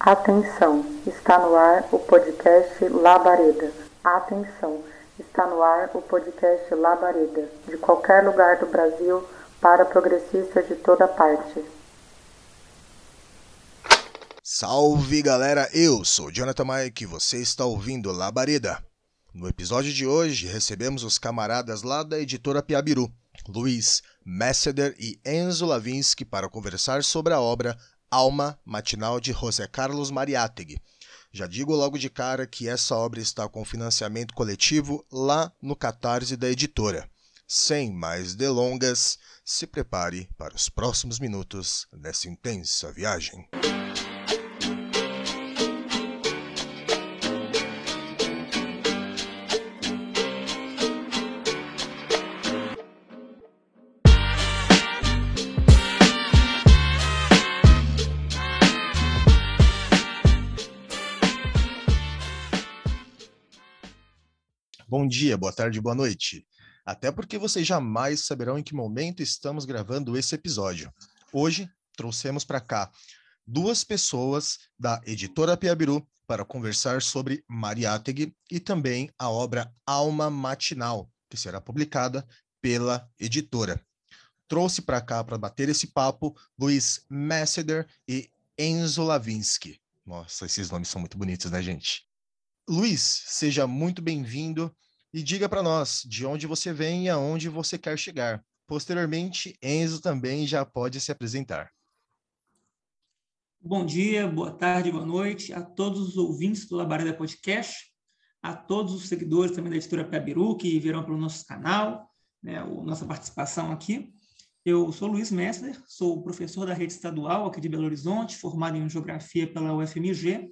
Atenção, está no ar o podcast Labareda. Atenção, está no ar o podcast Labareda, de qualquer lugar do Brasil para progressistas de toda parte. Salve galera, eu sou Jonathan Mike e você está ouvindo Labareda. No episódio de hoje recebemos os camaradas lá da editora Piabiru, Luiz Messeder e Enzo Lavinsky para conversar sobre a obra Alma Matinal de José Carlos Mariátegui. Já digo logo de cara que essa obra está com financiamento coletivo lá no Catarse da editora. Sem mais delongas, se prepare para os próximos minutos dessa intensa viagem. Dia, boa tarde, boa noite. Até porque vocês jamais saberão em que momento estamos gravando esse episódio. Hoje trouxemos para cá duas pessoas da editora Piabiru para conversar sobre Mariátegui e também a obra Alma Matinal, que será publicada pela editora. Trouxe para cá para bater esse papo Luiz Messeder e Enzo Lavinsky. Nossa, esses nomes são muito bonitos, né, gente? Luiz, seja muito bem-vindo e diga para nós de onde você vem e aonde você quer chegar. Posteriormente, Enzo também já pode se apresentar. Bom dia, boa tarde, boa noite a todos os ouvintes do Labareda Podcast, a todos os seguidores também da editora Piabiru que virão pelo nosso canal, né, a nossa participação aqui. Eu sou Luiz Messler, sou professor da rede estadual aqui de Belo Horizonte, formado em Geografia pela UFMG,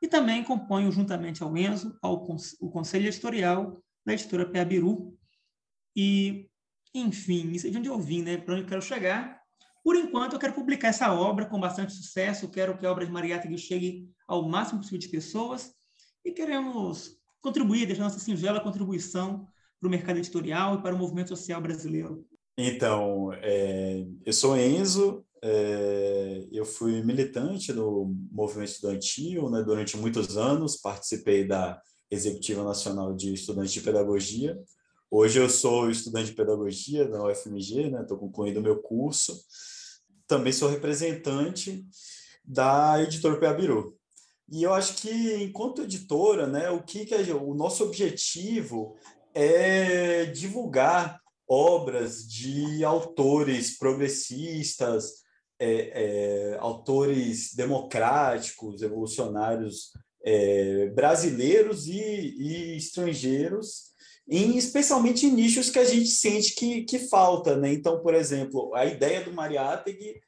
e também componho, juntamente ao Enzo, ao, o conselho editorial da editora Peabiru. E, enfim, isso é de onde eu vim, né? para onde eu quero chegar. Por enquanto, eu quero publicar essa obra com bastante sucesso, quero que a obra de Mariátegui chegue ao máximo possível de pessoas e queremos contribuir, deixar nossa singela contribuição para o mercado editorial e para o movimento social brasileiro. Então, é, eu sou Enzo, é, eu fui militante no movimento estudantil né, durante muitos anos, participei da Executiva Nacional de Estudantes de Pedagogia. Hoje eu sou estudante de pedagogia da UFMG, estou né, concluindo meu curso. Também sou representante da editora Peabiru. E eu acho que, enquanto editora, né, o que, que é, o nosso objetivo é divulgar obras de autores progressistas, é, é, autores democráticos, evolucionários é, brasileiros e, e, estrangeiros, em, especialmente em nichos que a gente sente que, que falta. Né? Então, por exemplo, a ideia do Mariátegui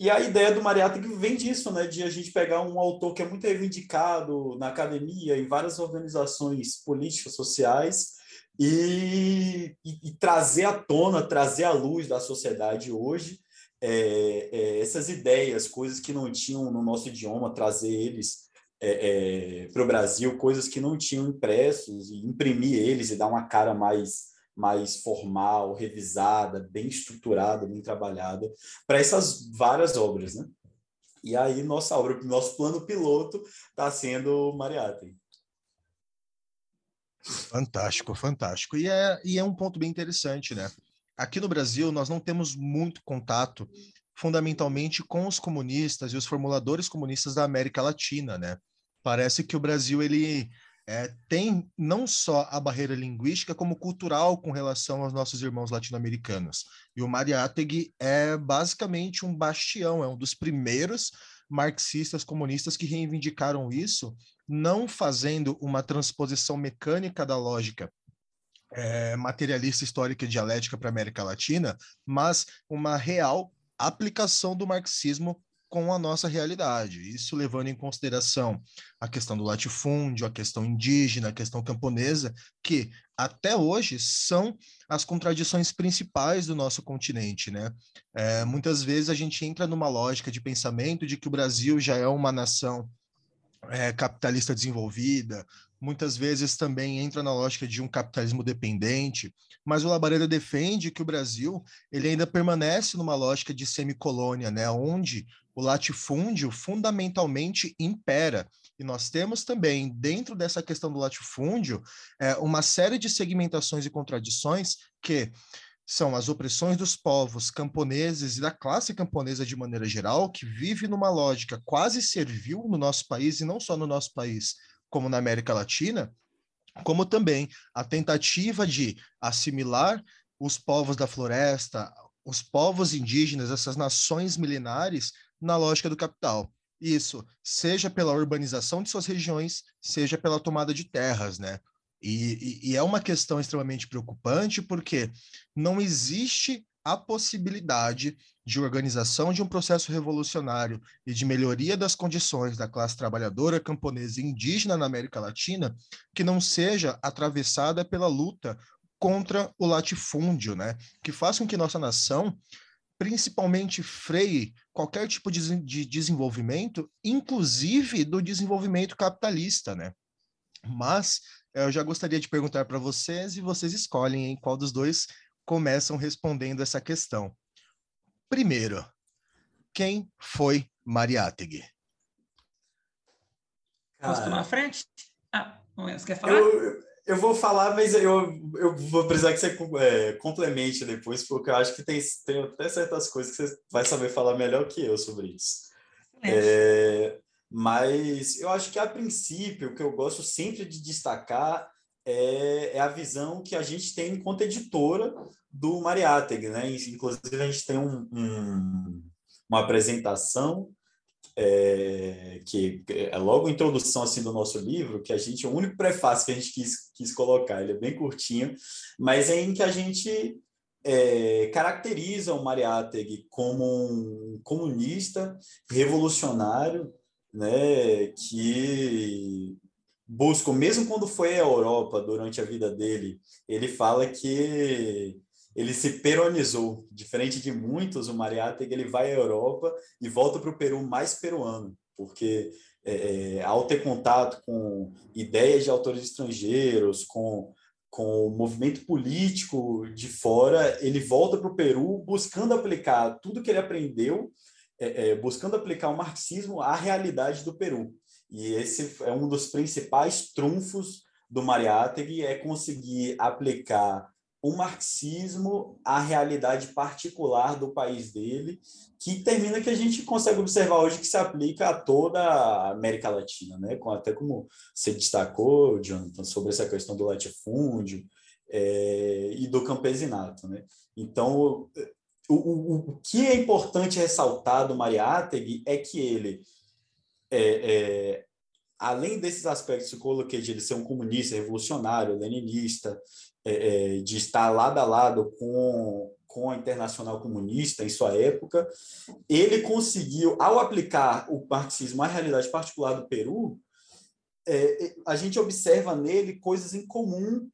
e a ideia do Mariátegui vem disso, né, de a gente pegar um autor que é muito reivindicado na academia, em várias organizações políticas, sociais, e, e, e trazer à tona, trazer à luz da sociedade hoje, é, é, essas ideias, coisas que não tinham no nosso idioma, trazer eles é, é para o Brasil, coisas que não tinham impressos, e imprimir eles e dar uma cara mais, mais formal, revisada, bem estruturada, bem trabalhada, para essas várias obras. Né? E aí, nossa obra, nosso plano piloto está sendo Mariátegui. Fantástico, fantástico. E é, e é um ponto bem interessante, né? Aqui no Brasil, nós não temos muito contato, fundamentalmente, com os comunistas e os formuladores comunistas da América Latina, né? Parece que o Brasil, ele é, tem não só a barreira linguística, como cultural com relação aos nossos irmãos latino-americanos. E o Mariátegui é basicamente um bastião, é um dos primeiros marxistas comunistas que reivindicaram isso, não fazendo uma transposição mecânica da lógica é, materialista histórica e dialética para a América Latina, mas uma real aplicação do marxismo com a nossa realidade. Isso levando em consideração a questão do latifúndio, a questão indígena, a questão camponesa, que até hoje são as contradições principais do nosso continente. Né? É, muitas vezes a gente entra numa lógica de pensamento de que o Brasil já é uma nação é, capitalista desenvolvida, muitas vezes também entra na lógica de um capitalismo dependente, mas o Labareda defende que o Brasil ele ainda permanece numa lógica de semicolônia, né, onde o latifúndio fundamentalmente impera. E nós temos também, dentro dessa questão do latifúndio, é, uma série de segmentações e contradições que são as opressões dos povos camponeses e da classe camponesa de maneira geral, que vive numa lógica quase servil no nosso país, e não só no nosso país, como na América Latina, como também a tentativa de assimilar os povos da floresta, os povos indígenas, essas nações milenares, na lógica do capital. Isso, seja pela urbanização de suas regiões, seja pela tomada de terras, né? E, e, é uma questão extremamente preocupante porque não existe a possibilidade de organização de um processo revolucionário e de melhoria das condições da classe trabalhadora camponesa e indígena na América Latina que não seja atravessada pela luta contra o latifúndio, né? Que faça com que nossa nação principalmente freie qualquer tipo de, de desenvolvimento, inclusive do desenvolvimento capitalista, né? Mas eu já gostaria de perguntar para vocês e vocês escolhem em qual dos dois começam respondendo essa questão. Primeiro, quem foi Mariátegui? Posso tomar a frente? Ah, você quer falar? Eu, eu vou falar, mas eu, eu vou precisar que você é, complemente depois, porque eu acho que tem, tem até certas coisas que você vai saber falar melhor que eu sobre isso. É, mas eu acho que, a princípio, o que eu gosto sempre de destacar é, é a visão que a gente tem enquanto editora do Mariátegui, né? Inclusive, a gente tem um, um, uma apresentação é, que é logo a introdução assim do nosso livro, que a gente, o único prefácio que a gente quis, quis colocar, ele é bem curtinho, mas é em que a gente é, caracteriza o Mariátegui como um comunista revolucionário, né, que busca, mesmo quando foi à Europa durante a vida dele, ele fala que ele se peronizou, diferente de muitos, o Mariátegui ele vai à Europa e volta para o Peru mais peruano, porque é, ao ter contato com ideias de autores estrangeiros, com, com o movimento político de fora, ele volta para o Peru buscando aplicar tudo que ele aprendeu é, é, buscando aplicar o marxismo à realidade do Peru. E esse é um dos principais trunfos do Mariátegui, é conseguir aplicar o marxismo à realidade particular do país dele, que termina que a gente consegue observar hoje que se aplica a toda a América Latina, né? até como você destacou, Jonathan, sobre essa questão do latifúndio é, e do campesinato. Né? Então, o, o, o que é importante ressaltar do Mariátegui é que ele, é, é, além desses aspectos que eu coloquei de ele ser um comunista, revolucionário, leninista, é, é, de estar lado a lado com, com a Internacional Comunista em sua época, ele conseguiu, ao aplicar o marxismo à realidade particular do Peru, é, a gente observa nele coisas em comum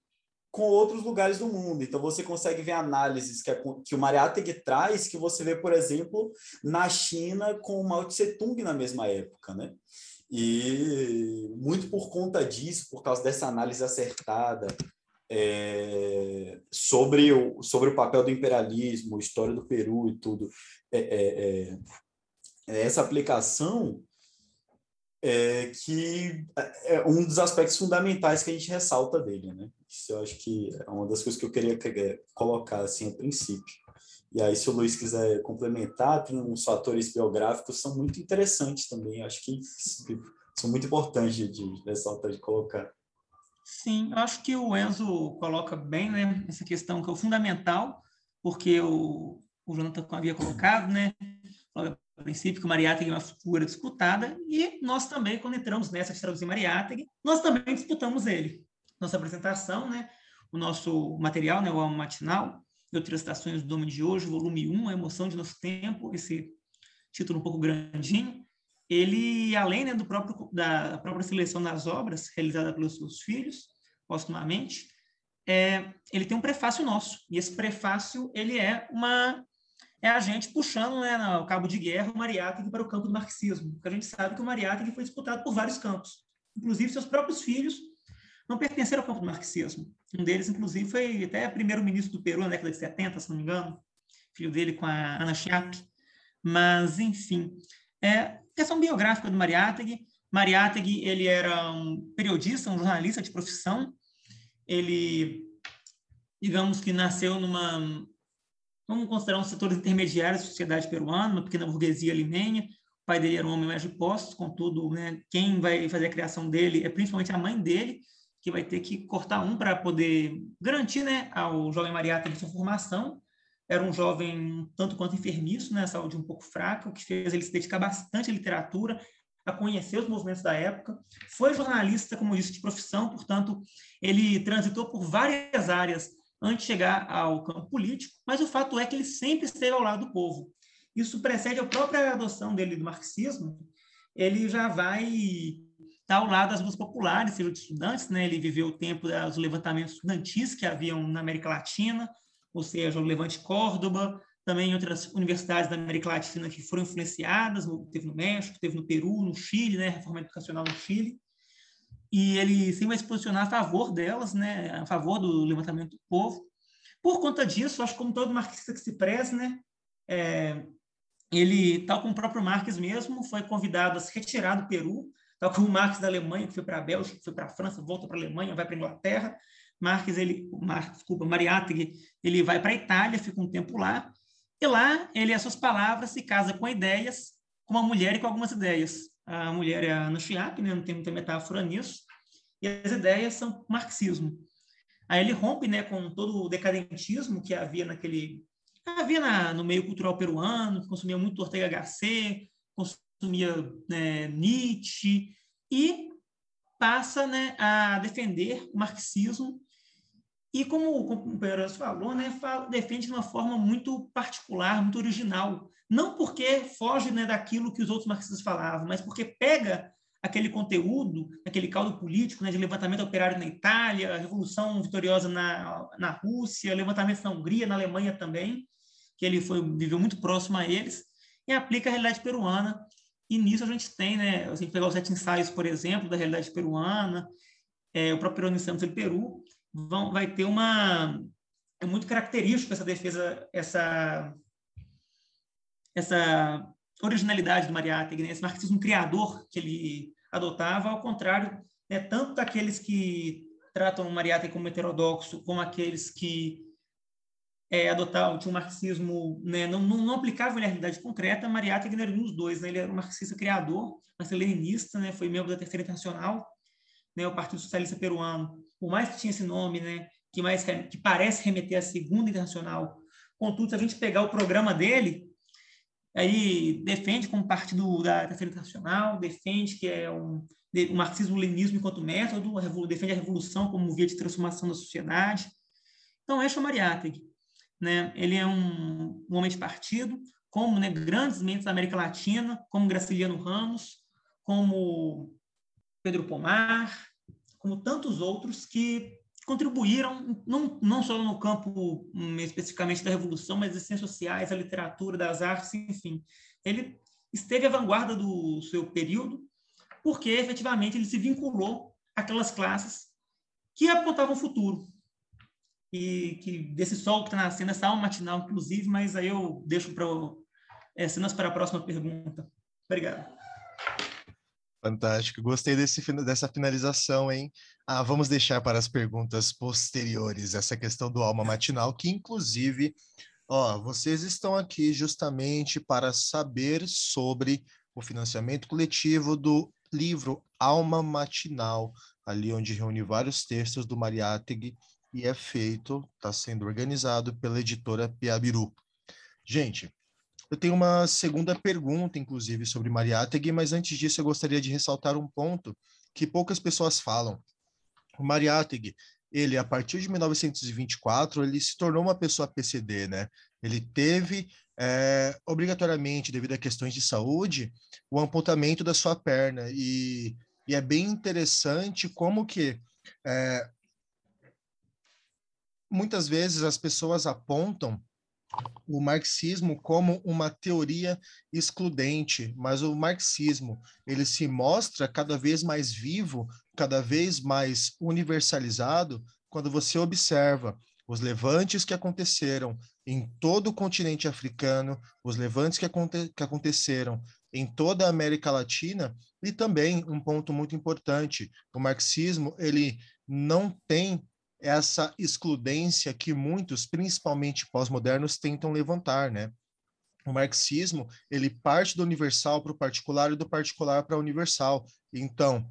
com outros lugares do mundo. Então, você consegue ver análises que, a, que o Mariátegui traz, que você vê, por exemplo, na China com o Mao Tse-tung na mesma época, né? E muito por conta disso, por causa dessa análise acertada é, sobre, o, sobre o papel do imperialismo, história do Peru e tudo, é, é, é essa aplicação é, que é um dos aspectos fundamentais que a gente ressalta dele, né? Isso eu acho que é uma das coisas que eu queria colocar assim a princípio. E aí, se o Luiz quiser complementar, tem uns fatores biográficos são muito interessantes também. Acho que são muito importantes de, de ressaltar, de colocar. Sim, acho que o Enzo coloca bem né, essa questão que é o fundamental, porque o, o Jonathan havia colocado, né? A princípio, que o Mariátegui é uma figura disputada, e nós também, quando entramos nessa de traduzir Mariátegui, nós também disputamos ele. Nossa apresentação, né, o nosso material, né, o Alma Matinal, estações do Dome de Hoje, volume 1, A Emoção de Nosso Tempo, esse título um pouco grandinho, ele, além né, do próprio, da própria seleção das obras realizada pelos seus filhos, postumamente, é, ele tem um prefácio nosso, e esse prefácio ele é uma é a gente puxando né, no cabo de guerra o Mariátegui para o campo do marxismo, porque a gente sabe que o Mariátegui foi disputado por vários campos, inclusive seus próprios filhos não pertenceram ao campo do marxismo. Um deles, inclusive, foi até primeiro-ministro do Peru na década de 70, se não me engano, filho dele com a Ana Chiap. Mas, enfim, é, questão biográfica do Mariátegui. Mariátegui, ele era um periodista, um jornalista de profissão. Ele, digamos que nasceu numa, vamos considerar um setor intermediário da sociedade peruana, uma pequena burguesia limeña. O pai dele era um homem mais de postos, contudo, né, quem vai fazer a criação dele é principalmente a mãe dele, que vai ter que cortar um para poder garantir né, ao jovem Mariátegui sua formação era um jovem tanto quanto enfermiço, né, saúde um pouco fraca, o que fez ele se dedicar bastante à literatura, a conhecer os movimentos da época. Foi jornalista, como disse, de profissão, portanto, ele transitou por várias áreas antes de chegar ao campo político, mas o fato é que ele sempre esteve ao lado do povo. Isso precede a própria adoção dele do marxismo. Ele já vai estar ao lado das lutas populares, seja de estudantes, né? Ele viveu o tempo dos levantamentos estudantis que haviam na América Latina, ou seja, o Levante Córdoba, também outras universidades da América Latina que foram influenciadas, teve no México, teve no Peru, no Chile, né, reforma educacional no Chile, e ele sempre vai se posicionar a favor delas, né, a favor do levantamento do povo. Por conta disso, acho que como todo marxista que se preze, né, é, ele, tal como o próprio Marx mesmo, foi convidado a se retirar do Peru, tal como o Marx da Alemanha, que foi para a Bélgica, que foi para a França, volta para a Alemanha, vai para a Inglaterra, Marques, ele, Mar, desculpa, Mariátegui, ele vai para a Itália, fica um tempo lá, e lá ele, as suas palavras, se casa com ideias, com uma mulher e com algumas ideias. A mulher é a Ana né? não tem muita metáfora nisso, e as ideias são marxismo. Aí ele rompe né, com todo o decadentismo que havia naquele havia na, no meio cultural peruano, consumia muito Ortega Gasset, consumia né, Nietzsche, e passa né, a defender o marxismo e como o companheiro falou, né, defende de uma forma muito particular, muito original. Não porque foge né, daquilo que os outros marxistas falavam, mas porque pega aquele conteúdo, aquele caldo político né, de levantamento operário na Itália, revolução vitoriosa na, na Rússia, levantamento na Hungria, na Alemanha também, que ele foi viveu muito próximo a eles, e aplica a realidade peruana. E nisso a gente tem, né, assim, pegar os sete ensaios, por exemplo, da realidade peruana, é, o próprio Peruano Santos do Peru, vão, vai ter uma é muito característico essa defesa, essa essa originalidade do Mariátegui, né? esse marxismo criador que ele adotava, ao contrário, né, tanto daqueles que tratam o Mariátegui como heterodoxo, como aqueles que é, adotavam, tinham um marxismo, né, não, não, não aplicavam a realidade concreta, Mariátegui era um dos dois, né? ele era um marxista criador, marxista-leninista, né, foi membro da Terceira Internacional, né, o Partido Socialista Peruano, por mais que tinha esse nome, né, que mais que parece remeter à Segunda Internacional, contudo, se a gente pegar o programa dele, aí defende como partido da Terceira Internacional, defende que é um, o marxismo-leninismo enquanto método, defende a revolução como via de transformação da sociedade. Então, é Mariátegui. Né? Ele é um, um homem de partido, como né, grandes mentes da América Latina, como Graciliano Ramos, como Pedro Pomar, como tantos outros que contribuíram não, não só no campo um, especificamente da revolução, mas das ciências sociais, a literatura, das artes, enfim. Ele esteve à vanguarda do seu período, porque efetivamente ele se vinculou àquelas classes que apontavam o futuro. E que desse sol que está nascendo, essa alma matinal, inclusive, mas aí eu deixo para é, cenas para a próxima pergunta. Obrigado. Fantástico, gostei desse, dessa finalização, hein? Ah, vamos deixar para as perguntas posteriores essa questão do alma matinal, que inclusive, ó, vocês estão aqui justamente para saber sobre o financiamento coletivo do livro Alma Matinal, ali onde reúne vários textos do Mariátegui e é feito, está sendo organizado pela editora Piabiru. Gente, eu tenho uma segunda pergunta, inclusive, sobre Mariátegui, mas antes disso eu gostaria de ressaltar um ponto que poucas pessoas falam. O Mariátegui, ele, a partir de 1924, ele se tornou uma pessoa PCD, né? Ele teve, é, obrigatoriamente, devido a questões de saúde, o amputamento da sua perna. E, e é bem interessante como que é, muitas vezes as pessoas apontam o marxismo como uma teoria excludente, mas o marxismo ele se mostra cada vez mais vivo, cada vez mais universalizado quando você observa os levantes que aconteceram em todo o continente africano, os levantes que, aconte que aconteceram em toda a América Latina e também um ponto muito importante, o marxismo ele não tem essa excludência que muitos, principalmente pós-modernos, tentam levantar, né? O marxismo, ele parte do universal para o particular e do particular para o universal. Então,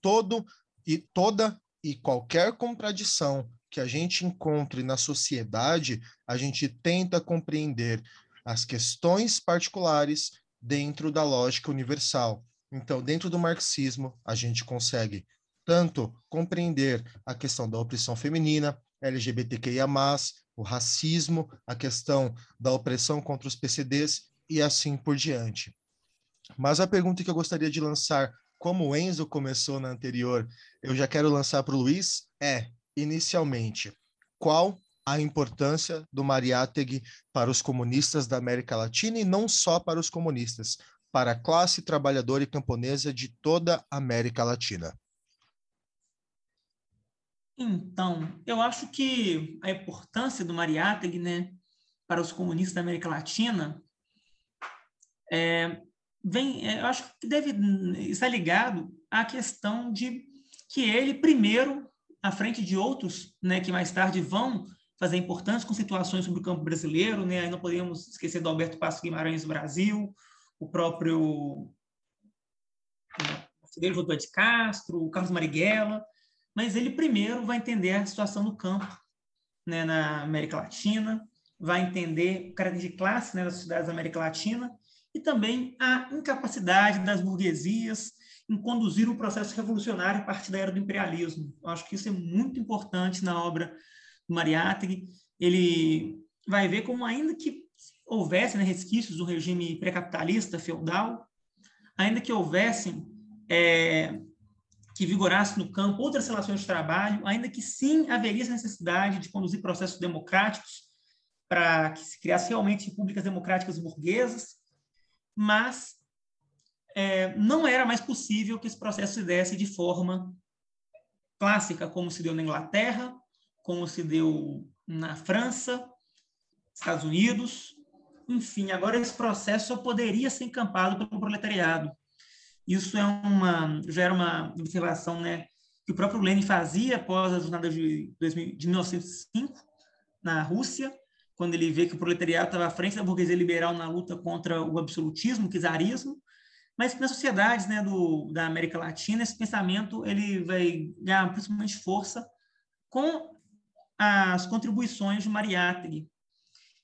todo e toda e qualquer contradição que a gente encontre na sociedade, a gente tenta compreender as questões particulares dentro da lógica universal. Então, dentro do marxismo, a gente consegue tanto compreender a questão da opressão feminina, LGBTQIA+, o racismo, a questão da opressão contra os PCDs e assim por diante. Mas a pergunta que eu gostaria de lançar, como o Enzo começou na anterior, eu já quero lançar para o Luiz, é, inicialmente, qual a importância do Mariátegui para os comunistas da América Latina e não só para os comunistas, para a classe trabalhadora e camponesa de toda a América Latina? Então, eu acho que a importância do Mariátegui, né, para os comunistas da América Latina, é, vem, é, eu acho que deve estar ligado à questão de que ele primeiro, à frente de outros, né, que mais tarde vão fazer importantes conceituações sobre o campo brasileiro, né, aí não podemos esquecer do Alberto Passo Guimarães Brasil, o próprio Fidel Josué de Castro, o Carlos Marighella, mas ele primeiro vai entender a situação do campo né, na América Latina, vai entender o caráter de classe né, das sociedades da América Latina e também a incapacidade das burguesias em conduzir o processo revolucionário a partir da era do imperialismo. Eu acho que isso é muito importante na obra do Mariátegui. Ele vai ver como, ainda que houvesse né, resquícios do regime pré-capitalista, feudal, ainda que houvessem é, que vigorasse no campo outras relações de trabalho, ainda que sim haveria essa necessidade de conduzir processos democráticos para que se criasse realmente repúblicas democráticas burguesas, mas é, não era mais possível que esse processo se desse de forma clássica, como se deu na Inglaterra, como se deu na França, Estados Unidos, enfim, agora esse processo só poderia ser encampado pelo proletariado. Isso é uma, já era uma observação né, que o próprio Lenin fazia após a jornada de, 2000, de 1905 na Rússia, quando ele vê que o proletariado estava à frente da burguesia liberal na luta contra o absolutismo, o czarismo, mas nas sociedades né, do, da América Latina, esse pensamento ele vai ganhar principalmente força com as contribuições de Mariátegui.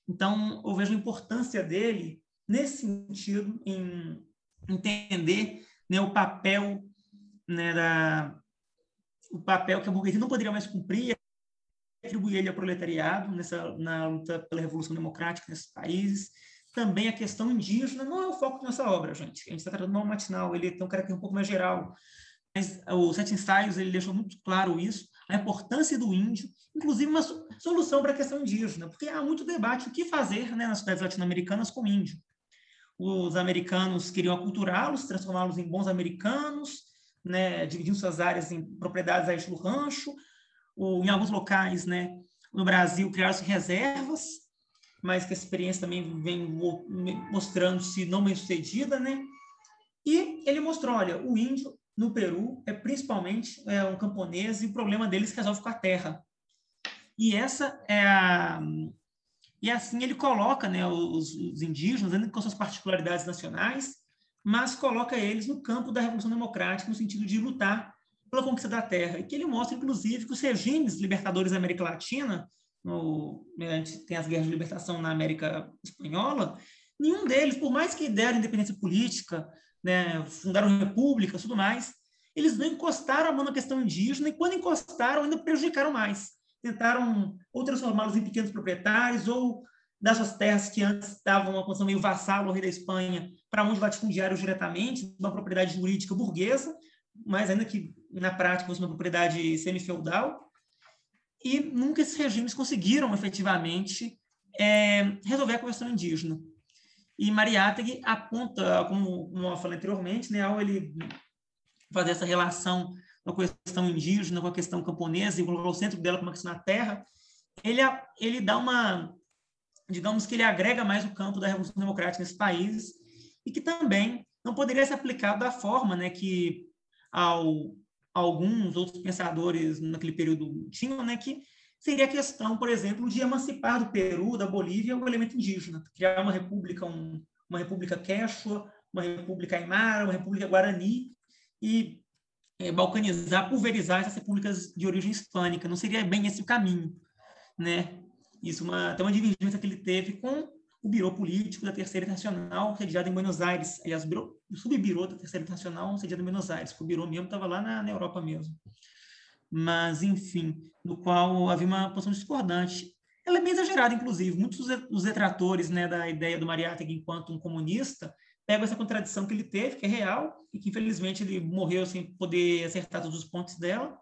Então, eu vejo a importância dele nesse sentido, em entender né, o papel né, da, o papel que a burguesia não poderia mais cumprir, atribuir ele ao proletariado nessa na luta pela revolução democrática nesses países. Também a questão indígena não é o foco da nossa obra, gente. A gente está tratando mal matinal, ele tem um caráter um pouco mais geral. Mas o Sete Ensaios ele deixou muito claro isso, a importância do índio, inclusive uma solução para a questão indígena, porque há muito debate o que fazer né, nas cidades latino-americanas com o índio os americanos queriam aculturá-los, transformá-los em bons americanos, né, dividindo suas áreas em propriedades a do rancho, ou em alguns locais, né, no Brasil, criaram-se reservas, mas que a experiência também vem mostrando-se não bem sucedida, né? E ele mostrou, olha, o índio no Peru é principalmente é, um camponês e o problema deles resolve com a terra. E essa é a, e assim ele coloca né, os, os indígenas, ainda com suas particularidades nacionais, mas coloca eles no campo da Revolução Democrática, no sentido de lutar pela conquista da terra. E que ele mostra, inclusive, que os regimes libertadores da América Latina, no, né, tem as guerras de libertação na América Espanhola, nenhum deles, por mais que deram independência política, né, fundaram repúblicas tudo mais, eles não encostaram a mão na questão indígena e, quando encostaram, ainda prejudicaram mais tentaram ou transformá-los em pequenos proprietários ou das suas terras que antes estavam uma condição meio vassalo ao rei da Espanha para onde latifundiários diretamente, uma propriedade jurídica burguesa, mas ainda que na prática fosse uma propriedade semi-feudal. E nunca esses regimes conseguiram efetivamente é resolver a questão indígena. E Mariátegui aponta, como, como eu falei anteriormente, né, ao ele fazer essa relação com a questão indígena, com a questão camponesa, e colocar o centro dela como uma questão na terra, ele, ele dá uma, digamos que ele agrega mais o campo da Revolução Democrática nesse país, e que também não poderia ser aplicado da forma né, que ao, alguns outros pensadores naquele período tinham, né, que seria a questão, por exemplo, de emancipar do Peru, da Bolívia, o elemento indígena, criar uma república, um, uma república quechua, uma república aimara, uma república guarani, e é, balcanizar, pulverizar essas repúblicas de origem hispânica. Não seria bem esse o caminho, né? Isso uma, até uma divergência que ele teve com o Biro Político da Terceira Internacional, sediado em Buenos Aires. Aliás, o, subbiro da Terceira Internacional, sediado em Buenos Aires, porque o Biro mesmo estava lá na, na, Europa mesmo. Mas, enfim, no qual havia uma posição discordante. Ela é bem exagerada, inclusive. Muitos dos detratores né, da ideia do Mariátegui enquanto um comunista pegam essa contradição que ele teve, que é real, e que, infelizmente, ele morreu sem poder acertar todos os pontos dela,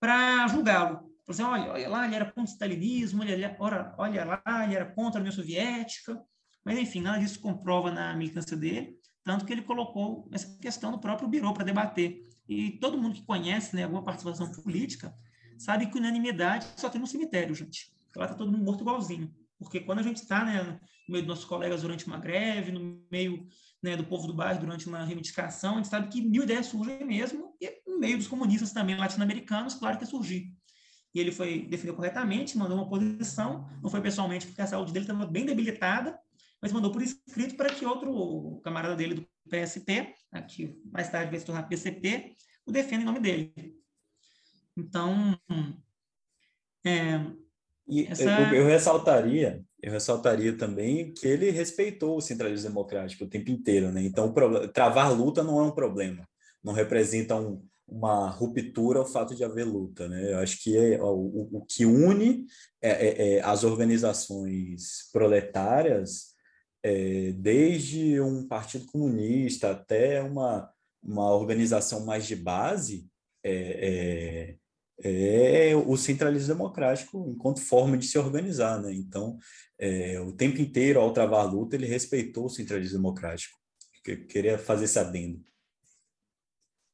para julgá-lo assim, olha, olha lá, ele era contra o stalinismo, olha, olha, olha lá, ele era contra a União Soviética, mas enfim, nada disso comprova na militância dele, tanto que ele colocou essa questão no próprio Biro para debater. E todo mundo que conhece né, alguma participação política sabe que unanimidade só tem no cemitério, gente. Lá está todo mundo morto igualzinho. Porque quando a gente está né, no meio dos nossos colegas durante uma greve, no meio né, do povo do bairro durante uma reivindicação, a gente sabe que mil ideias surgem mesmo, e no meio dos comunistas também latino-americanos, claro que surgir e ele foi definido corretamente, mandou uma posição, não foi pessoalmente porque a saúde dele estava bem debilitada, mas mandou por escrito para que outro camarada dele do PSP, que mais tarde vai se tornar PCP, o defenda em nome dele. Então, é, essa... eu, eu, ressaltaria, eu ressaltaria também que ele respeitou o centralismo democrático o tempo inteiro, né? Então, travar luta não é um problema, não representa um, uma ruptura ao fato de haver luta. Né? Eu acho que é, o, o que une é, é, é, as organizações proletárias, é, desde um partido comunista até uma, uma organização mais de base, é, é, é o centralismo democrático enquanto forma de se organizar. Né? Então, o tempo inteiro, ao travar a luta, ele respeitou o centralismo democrático. Eu queria fazer esse adendo.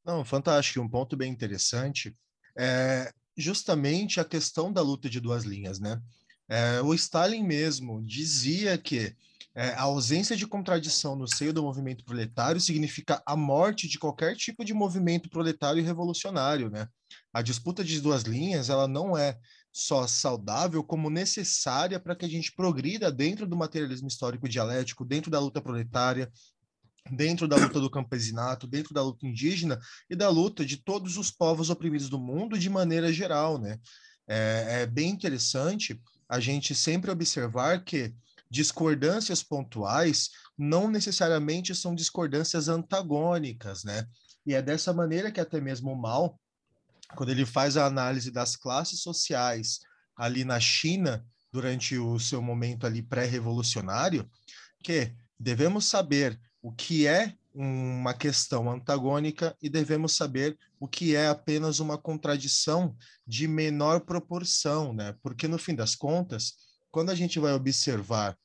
Não, fantástico. Um ponto bem interessante é justamente a questão da luta de duas linhas, né? É, o Stalin mesmo dizia que é, a ausência de contradição no seio do movimento proletário significa a morte de qualquer tipo de movimento proletário e revolucionário, né? A disputa de duas linhas, ela não é só saudável, como necessária para que a gente progrida dentro do materialismo histórico dialético, dentro da luta proletária, dentro da luta do campesinato, dentro da luta indígena e da luta de todos os povos oprimidos do mundo de maneira geral, né? É, é bem interessante a gente sempre observar que discordâncias pontuais não necessariamente são discordâncias antagônicas, né? E é dessa maneira que até mesmo o Mal, quando ele faz a análise das classes sociais ali na China durante o seu momento ali pré-revolucionário, que devemos saber o que é uma questão antagônica e devemos saber o que é apenas uma contradição de menor proporção, né? Porque no fim das contas, quando a gente vai observar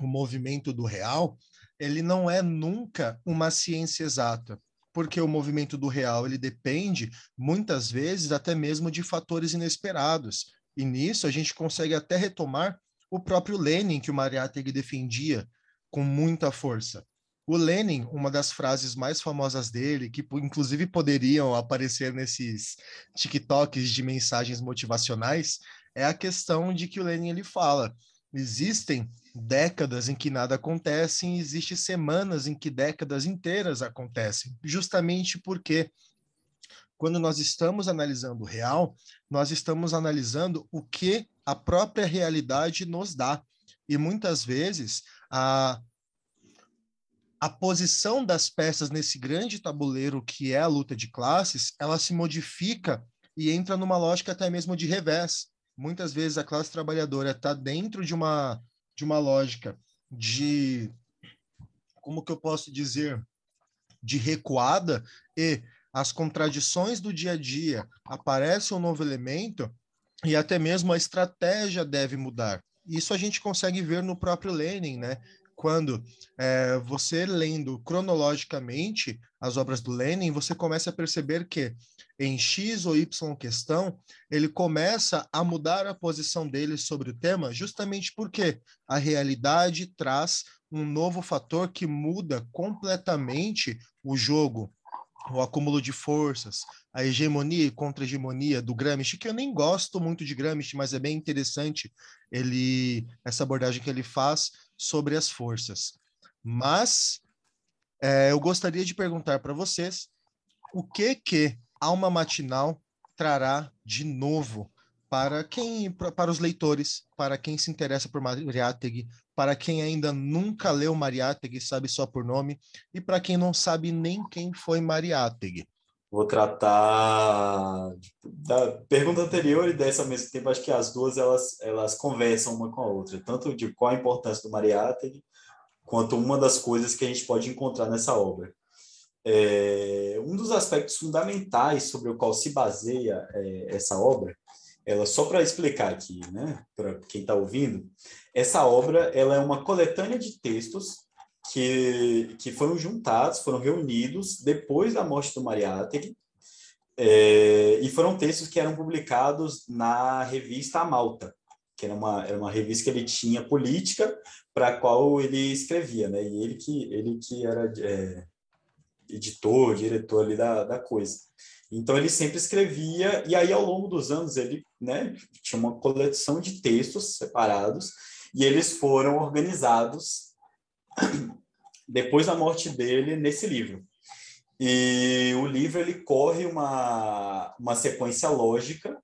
o movimento do real, ele não é nunca uma ciência exata, porque o movimento do real ele depende muitas vezes até mesmo de fatores inesperados. E nisso a gente consegue até retomar o próprio Lenin que o Mariátegui defendia com muita força. O Lenin, uma das frases mais famosas dele, que inclusive poderiam aparecer nesses TikToks de mensagens motivacionais, é a questão de que o Lenin ele fala: existem décadas em que nada acontece, e existem semanas em que décadas inteiras acontecem, justamente porque quando nós estamos analisando o real, nós estamos analisando o que a própria realidade nos dá. E muitas vezes a a posição das peças nesse grande tabuleiro que é a luta de classes, ela se modifica e entra numa lógica até mesmo de revés. Muitas vezes a classe trabalhadora está dentro de uma de uma lógica de como que eu posso dizer de recuada e as contradições do dia a dia aparece um novo elemento e até mesmo a estratégia deve mudar. Isso a gente consegue ver no próprio Lenin, né? Quando é, você lendo cronologicamente as obras do Lenin, você começa a perceber que em X ou Y questão, ele começa a mudar a posição dele sobre o tema, justamente porque a realidade traz um novo fator que muda completamente o jogo, o acúmulo de forças, a hegemonia e contra-hegemonia do Gramsci, que eu nem gosto muito de Gramsci, mas é bem interessante ele essa abordagem que ele faz sobre as forças. Mas é, eu gostaria de perguntar para vocês o que que Alma Matinal trará de novo para quem, para os leitores, para quem se interessa por Mariátegui, para quem ainda nunca leu Mariátegui, sabe só por nome, e para quem não sabe nem quem foi Mariátegui. Vou tratar da pergunta anterior e dessa ao mesmo tempo, acho que as duas elas, elas conversam uma com a outra, tanto de qual a importância do Mariátegui, quanto uma das coisas que a gente pode encontrar nessa obra. É, um dos aspectos fundamentais sobre o qual se baseia é, essa obra ela só para explicar aqui, né, para quem está ouvindo, essa obra ela é uma coletânea de textos que, que foram juntados, foram reunidos depois da morte do Mariátegui, é, e foram textos que eram publicados na revista Malta, que era uma, era uma revista que ele tinha política para a qual ele escrevia, né? E ele que, ele que era é, editor, diretor ali da, da coisa. Então ele sempre escrevia e aí ao longo dos anos ele, né, tinha uma coleção de textos separados e eles foram organizados depois da morte dele nesse livro. E o livro ele corre uma, uma sequência lógica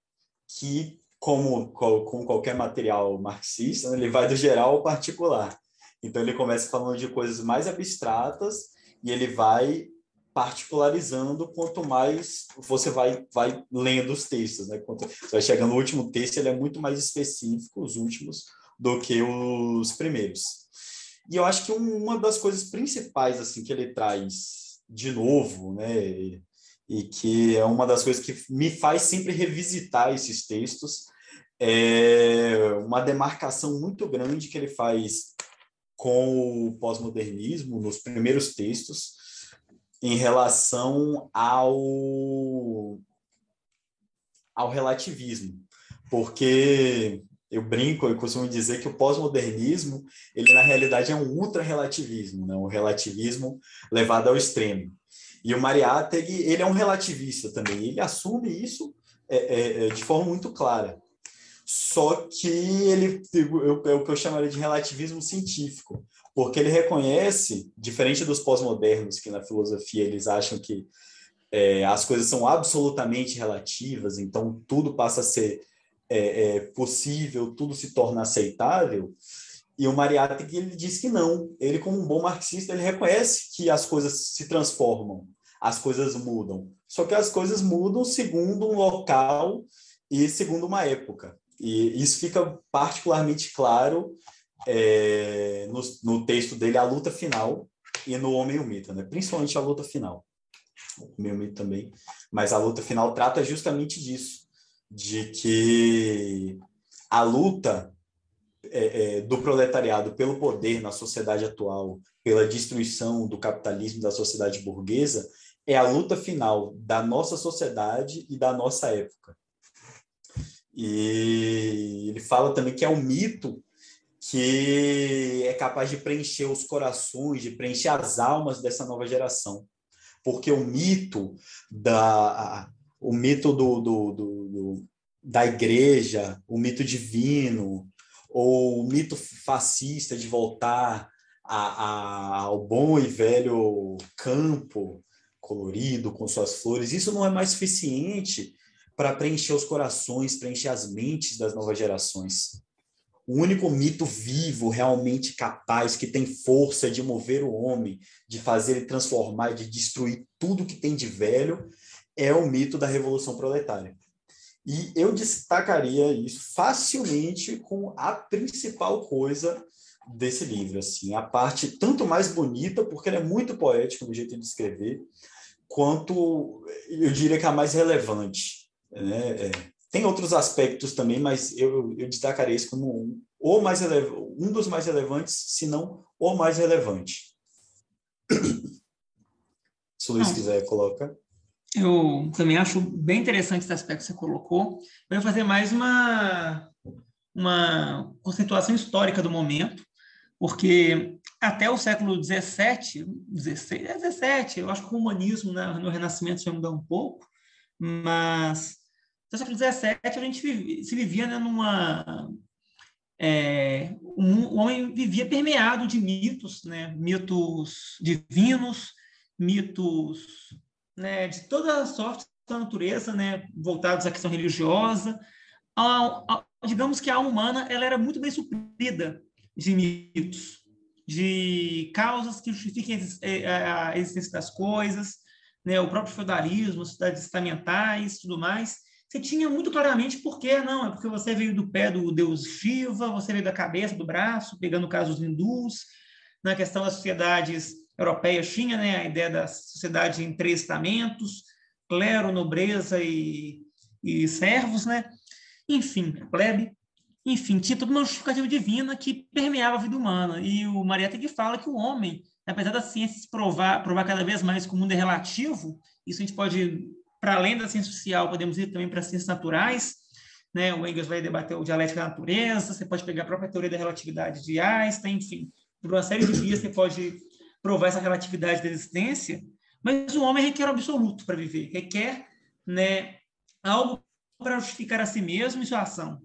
que, como com qualquer material marxista, ele vai do geral ao particular. Então ele começa falando de coisas mais abstratas e ele vai particularizando quanto mais você vai, vai lendo os textos, né? Quanto você vai chegando no último texto, ele é muito mais específico, os últimos, do que os primeiros. E eu acho que uma das coisas principais assim que ele traz de novo, né, e, que é uma das coisas que me faz sempre revisitar esses textos, é uma demarcação muito grande que ele faz com o pós-modernismo nos primeiros textos, em relação ao, ao relativismo, porque eu brinco, eu costumo dizer que o pós-modernismo, ele na realidade é um ultra-relativismo, né? um relativismo levado ao extremo. E o Mariátegui, ele é um relativista também, ele assume isso é, é, é de forma muito clara. Só que ele o que eu chamaria de relativismo científico, porque ele reconhece, diferente dos pós-modernos, que na filosofia eles acham que é, as coisas são absolutamente relativas, então tudo passa a ser é, é, possível, tudo se torna aceitável. E o Mariátegui ele diz que não. Ele, como um bom marxista, ele reconhece que as coisas se transformam, as coisas mudam. Só que as coisas mudam segundo um local e segundo uma época. E isso fica particularmente claro é, no, no, texto dele A Luta Final e no Homem e o Mito, né? principalmente a luta final. O Homem e o Mito também. Mas a luta final trata justamente disso, de que a luta é, é, do proletariado pelo poder na sociedade atual, pela destruição do capitalismo da sociedade burguesa, é a luta final da nossa sociedade e da nossa época. E ele fala também que é um mito que é capaz de preencher os corações, de preencher as almas dessa nova geração. Porque o mito da o mito do, do, do, do da igreja, o mito divino, ou o mito fascista de voltar a, a, ao bom e velho campo colorido com suas flores, isso não é mais suficiente para preencher os corações, preencher as mentes das novas gerações. O único mito vivo, realmente capaz, que tem força de mover o homem, de fazer ele transformar, de destruir tudo que tem de velho, é o mito da Revolução Proletária. E eu destacaria isso facilmente com a principal coisa desse livro, assim, a parte tanto mais bonita, porque ele é muito poético no jeito de escrever, quanto eu diria que a mais relevante. Né? É, tem outros aspectos também, mas eu, eu destacaria isso como um, o mais um dos mais relevantes, se não o mais relevante. Se o Luiz quiser, coloca. Eu também acho bem interessante esse aspecto que você colocou. Eu vou fazer mais uma, uma conceituação histórica do momento, porque até o século XVII, 16, 17, eu acho que o humanismo né, no Renascimento vai mudar um pouco, mas no século XVII a gente se vivia né, numa é, um, o homem vivia permeado de mitos, né? mitos divinos, mitos né, de toda a sorte da natureza, né, voltados à questão religiosa. A, a, digamos que a alma humana ela era muito bem suprida de mitos, de causas que justifiquem a existência das coisas, né, o próprio feudalismo, as cidades estamentais, tudo mais você tinha muito claramente por quê, não, é porque você veio do pé do deus Shiva, você veio da cabeça, do braço, pegando o caso dos hindus, na questão das sociedades europeias tinha né, a ideia da sociedade em três estamentos, clero, nobreza e, e servos, né? enfim, plebe, enfim, tinha toda uma justificativa divina que permeava a vida humana, e o Mariátegui fala que o homem, apesar da ciência provar, provar cada vez mais que o mundo é relativo, isso a gente pode para além da ciência social, podemos ir também para as ciências naturais. Né? O Engels vai debater o dialética da natureza, você pode pegar a própria teoria da relatividade de Einstein, enfim. Por uma série de vias você pode provar essa relatividade da existência, mas o homem requer o absoluto para viver, requer né, algo para justificar a si mesmo e sua ação,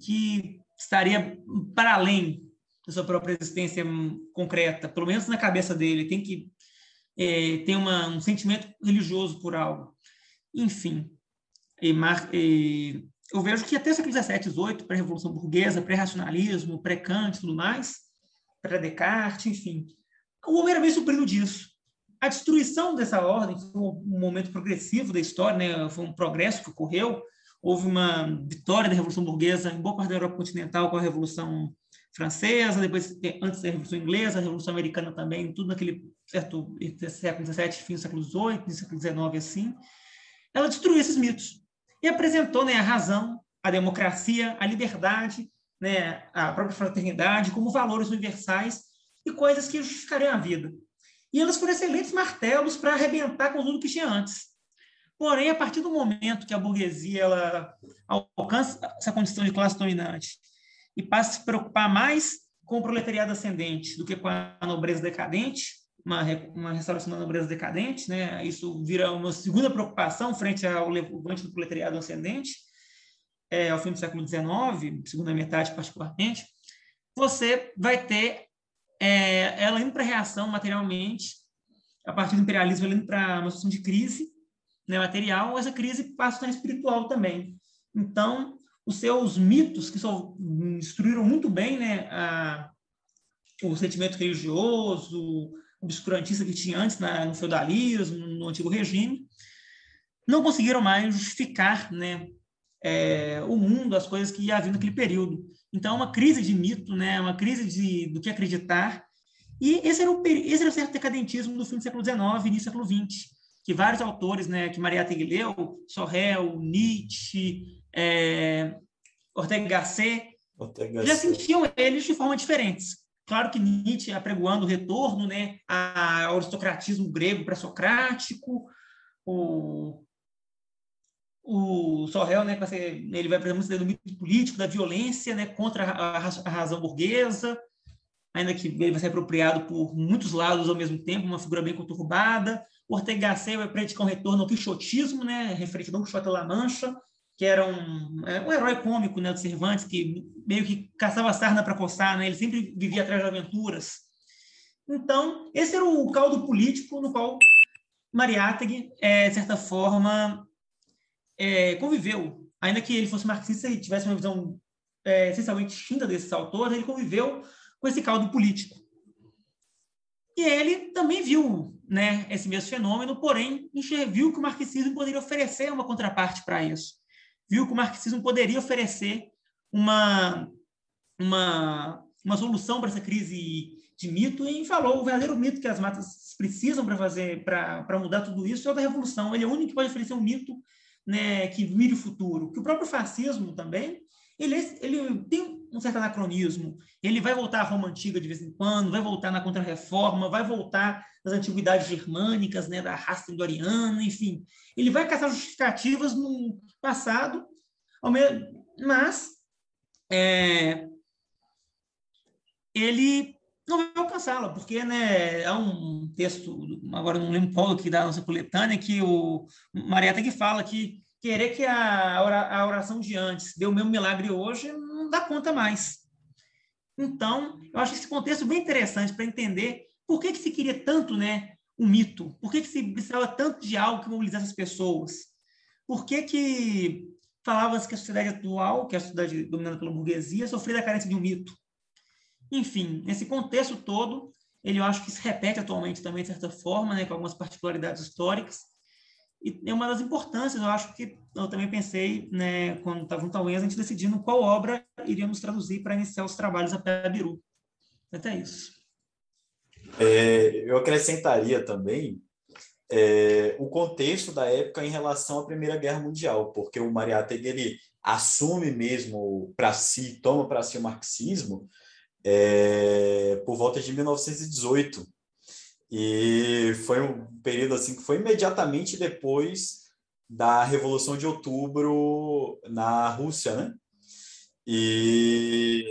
que estaria para além da sua própria existência concreta, pelo menos na cabeça dele, tem que é, ter uma, um sentimento religioso por algo. Enfim, e, e, eu vejo que até o século XVII, XVIII, pré-revolução burguesa, pré-racionalismo, pré-Kant e tudo mais, pré-Descartes, enfim, o homem era meio suprido disso. A destruição dessa ordem foi um momento progressivo da história, né? foi um progresso que ocorreu. Houve uma vitória da Revolução Burguesa em boa parte da Europa continental com a Revolução Francesa, depois, antes da Revolução Inglesa, a Revolução Americana também, tudo naquele certo século XVII, fim do século XVIII, século XIX, assim ela destruiu esses mitos e apresentou né, a razão, a democracia, a liberdade, né, a própria fraternidade como valores universais e coisas que justificariam a vida. E elas foram excelentes martelos para arrebentar com tudo que tinha antes. Porém, a partir do momento que a burguesia ela alcança essa condição de classe dominante e passa a se preocupar mais com o proletariado ascendente do que com a nobreza decadente, uma, uma restauração da nobreza decadente, né? isso vira uma segunda preocupação frente ao levante do proletariado ascendente, é, ao fim do século XIX, segunda metade particularmente, você vai ter é, ela indo para a reação materialmente, a partir do imperialismo, ela indo para uma situação de crise né, material, essa crise passa a espiritual também. Então, os seus mitos, que só instruíram muito bem né, a, o sentimento religioso, obscurantista que tinha antes na, no feudalismo, no antigo regime, não conseguiram mais justificar né, é, o mundo, as coisas que havia naquele período. Então, uma crise de mito, né, uma crise de, do que acreditar. E esse era, o, esse era o certo decadentismo do fim do século XIX e início do século XX, que vários autores, né, que Maria leu, Sorrel, Nietzsche, é, Ortega Gasset, Ortega já sentiam eles de forma diferentes. Claro que Nietzsche apregoando o retorno né, ao aristocratismo grego pré-socrático, o, o Sorrel, né, ele vai apresentar do mito político, da violência né, contra a, razão burguesa, ainda que ele vai ser apropriado por muitos lados ao mesmo tempo, uma figura bem conturbada. O Ortega Gasset vai praticar um retorno ao quixotismo, né, referente a Don Quixote da Mancha, que era um, é, um herói cômico né, do Cervantes, que meio que caçava sarna para coçar, né? ele sempre vivia atrás de aventuras. Então, esse era o caldo político no qual Mariátegui, é, de certa forma, é, conviveu. Ainda que ele fosse marxista e tivesse uma visão é, essencialmente distinta desses autores, ele conviveu com esse caldo político. E ele também viu né, esse mesmo fenômeno, porém, viu que o marxismo poderia oferecer uma contraparte para isso viu que o marxismo poderia oferecer uma, uma, uma solução para essa crise de mito e falou o verdadeiro mito que as matas precisam para fazer para mudar tudo isso é o da revolução. Ele é o único que pode oferecer um mito né, que mire o futuro. Que o próprio fascismo também ele, ele tem um certo anacronismo. Ele vai voltar à Roma antiga de vez em quando, vai voltar na Contra-Reforma, vai voltar nas antiguidades germânicas, né, da raça indoriana, enfim. Ele vai caçar justificativas no passado, mas é, ele não vai alcançá-la, porque né, é um texto, agora não lembro qual que da nossa coletânea, que o Marieta que fala que querer que a oração de antes dê o mesmo milagre hoje não dá conta mais. Então, eu acho esse contexto bem interessante para entender por que, que se queria tanto né, um mito, por que, que se precisava tanto de algo que mobilizasse as pessoas, por que, que falava-se que a sociedade atual, que é a sociedade dominada pela burguesia, sofria da carência de um mito. Enfim, nesse contexto todo, ele eu acho que se repete atualmente também, de certa forma, né, com algumas particularidades históricas, e é uma das importâncias, eu acho que eu também pensei, né, quando estava junto ao Enzo, a gente decidindo qual obra iríamos traduzir para iniciar os trabalhos a pé Biru. Até isso. É, eu acrescentaria também é, o contexto da época em relação à Primeira Guerra Mundial, porque o Mariátegui ele assume mesmo para si, toma para si o marxismo é, por volta de 1918. E foi um período assim que foi imediatamente depois da Revolução de Outubro na Rússia, né? E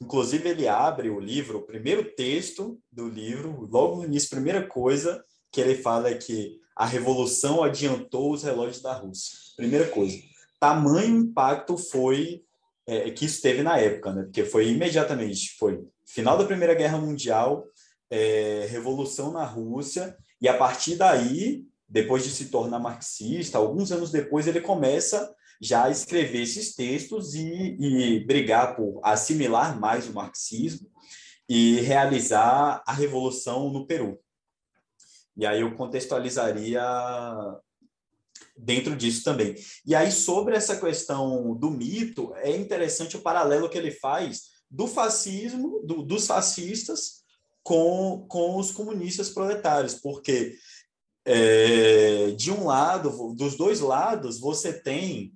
inclusive ele abre o livro, o primeiro texto do livro, logo no início, primeira coisa que ele fala é que a revolução adiantou os relógios da Rússia. Primeira coisa. Tamanho impacto foi é, que isso teve na época, né? Porque foi imediatamente, foi final da Primeira Guerra Mundial, é, revolução na Rússia, e a partir daí, depois de se tornar marxista, alguns anos depois ele começa já a escrever esses textos e, e brigar por assimilar mais o marxismo e realizar a revolução no Peru. E aí eu contextualizaria dentro disso também. E aí, sobre essa questão do mito, é interessante o paralelo que ele faz do fascismo, do, dos fascistas, com, com os comunistas proletários, porque é, de um lado, dos dois lados, você tem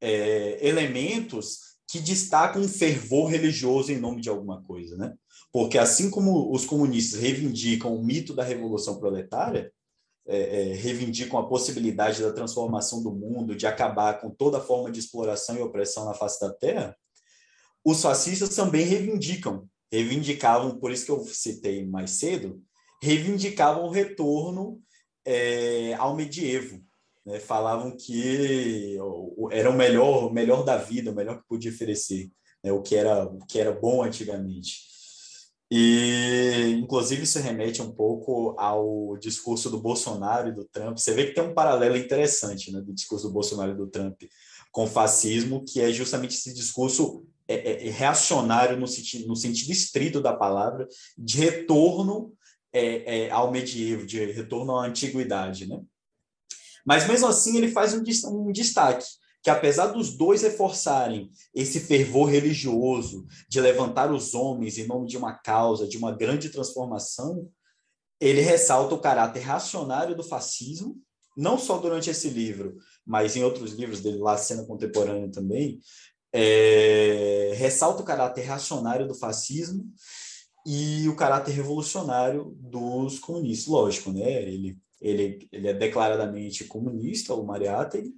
é, elementos que destacam um fervor religioso em nome de alguma coisa, né? Porque assim como os comunistas reivindicam o mito da revolução proletária, é, é, reivindicam a possibilidade da transformação do mundo, de acabar com toda forma de exploração e opressão na face da Terra, os fascistas também reivindicam, reivindicavam, por isso que eu citei mais cedo, reivindicavam o retorno é, ao medievo. Né? Falavam que era o melhor, o melhor da vida, o melhor que podia oferecer, né? o, que era, o que era bom antigamente. E, inclusive, isso remete um pouco ao discurso do Bolsonaro e do Trump. Você vê que tem um paralelo interessante né, do discurso do Bolsonaro e do Trump com o fascismo, que é justamente esse discurso é, é, é reacionário no sentido, no sentido estrito da palavra, de retorno é, é, ao medievo, de retorno à antiguidade. Né? Mas, mesmo assim, ele faz um, um destaque que apesar dos dois reforçarem esse fervor religioso de levantar os homens em nome de uma causa, de uma grande transformação, ele ressalta o caráter racionário do fascismo, não só durante esse livro, mas em outros livros dele, lá, Cena Contemporânea também, é, ressalta o caráter racionário do fascismo e o caráter revolucionário dos comunistas. Lógico, né? Ele, ele, ele é declaradamente comunista, o Mariátegui,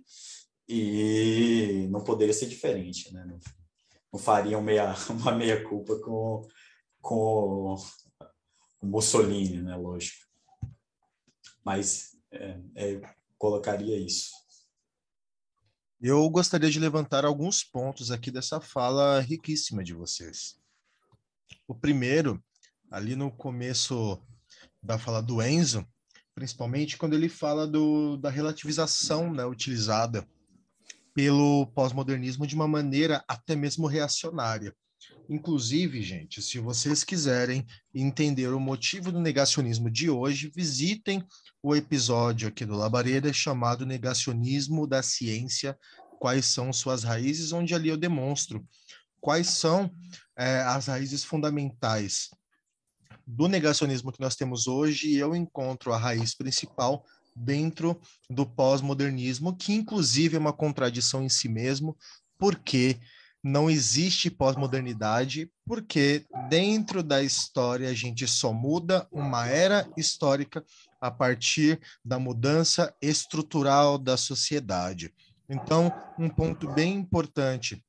e não poderia ser diferente, né? Não, não faria meia, uma meia-culpa com, com o Mussolini, né? Lógico. Mas é, é, colocaria isso. Eu gostaria de levantar alguns pontos aqui dessa fala riquíssima de vocês. O primeiro, ali no começo da fala do Enzo, principalmente quando ele fala do, da relativização né, utilizada pelo pós-modernismo de uma maneira até mesmo reacionária. Inclusive, gente, se vocês quiserem entender o motivo do negacionismo de hoje, visitem o episódio aqui do Labareda chamado Negacionismo da Ciência, quais são suas raízes, onde ali eu demonstro quais são é, as raízes fundamentais do negacionismo que nós temos hoje, e eu encontro a raiz principal dentro do pós-modernismo, que inclusive é uma contradição em si mesmo, porque não existe pós-modernidade, porque dentro da história a gente só muda uma era histórica a partir da mudança estrutural da sociedade. Então, um ponto bem importante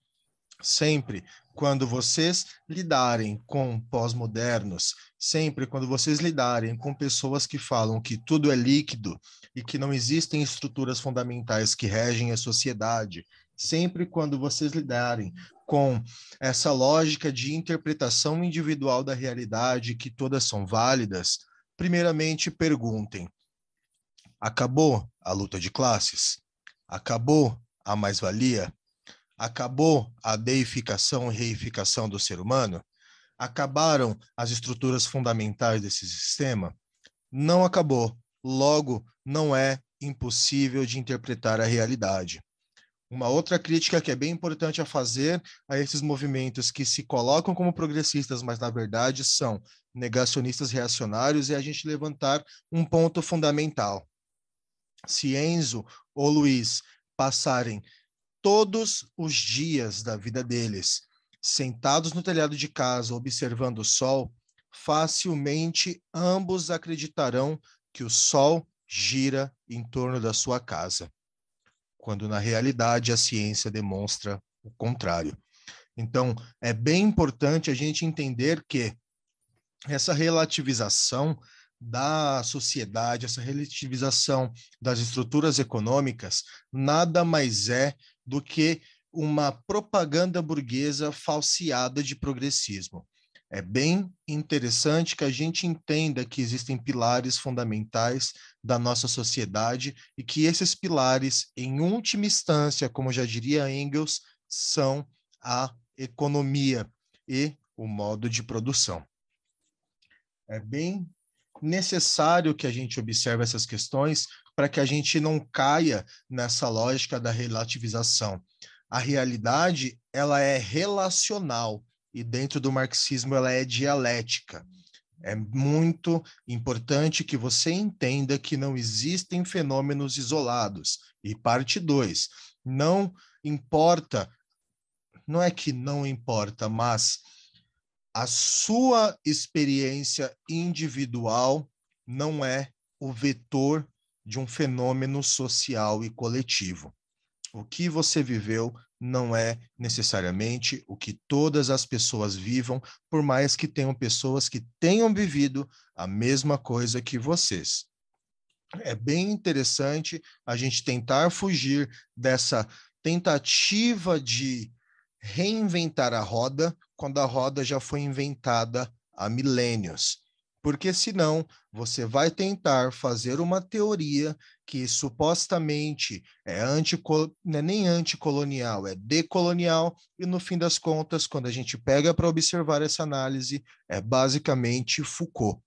sempre quando vocês lidarem com pós-modernos, sempre quando vocês lidarem com pessoas que falam que tudo é líquido e que não existem estruturas fundamentais que regem a sociedade, sempre quando vocês lidarem com essa lógica de interpretação individual da realidade, que todas são válidas, primeiramente perguntem: acabou a luta de classes? Acabou a mais-valia? Acabou a deificação e reificação do ser humano? Acabaram as estruturas fundamentais desse sistema? Não acabou. Logo, não é impossível de interpretar a realidade. Uma outra crítica que é bem importante a fazer a esses movimentos que se colocam como progressistas, mas na verdade são negacionistas reacionários, é a gente levantar um ponto fundamental. Se Enzo ou Luiz passarem todos os dias da vida deles sentados no telhado de casa observando o sol, facilmente ambos acreditarão que o sol gira em torno da sua casa quando na realidade a ciência demonstra o contrário. Então, é bem importante a gente entender que essa relativização da sociedade, essa relativização das estruturas econômicas, nada mais é do que uma propaganda burguesa falseada de progressismo. É bem interessante que a gente entenda que existem pilares fundamentais da nossa sociedade e que esses pilares, em última instância, como já diria Engels, são a economia e o modo de produção. É bem necessário que a gente observe essas questões para que a gente não caia nessa lógica da relativização. A realidade, ela é relacional e dentro do marxismo ela é dialética. É muito importante que você entenda que não existem fenômenos isolados. E parte 2, não importa, não é que não importa, mas a sua experiência individual não é o vetor de um fenômeno social e coletivo. O que você viveu não é necessariamente o que todas as pessoas vivam, por mais que tenham pessoas que tenham vivido a mesma coisa que vocês. É bem interessante a gente tentar fugir dessa tentativa de reinventar a roda quando a roda já foi inventada há milênios porque senão você vai tentar fazer uma teoria que supostamente é anticol... não é nem anticolonial, é decolonial, e no fim das contas, quando a gente pega para observar essa análise, é basicamente Foucault.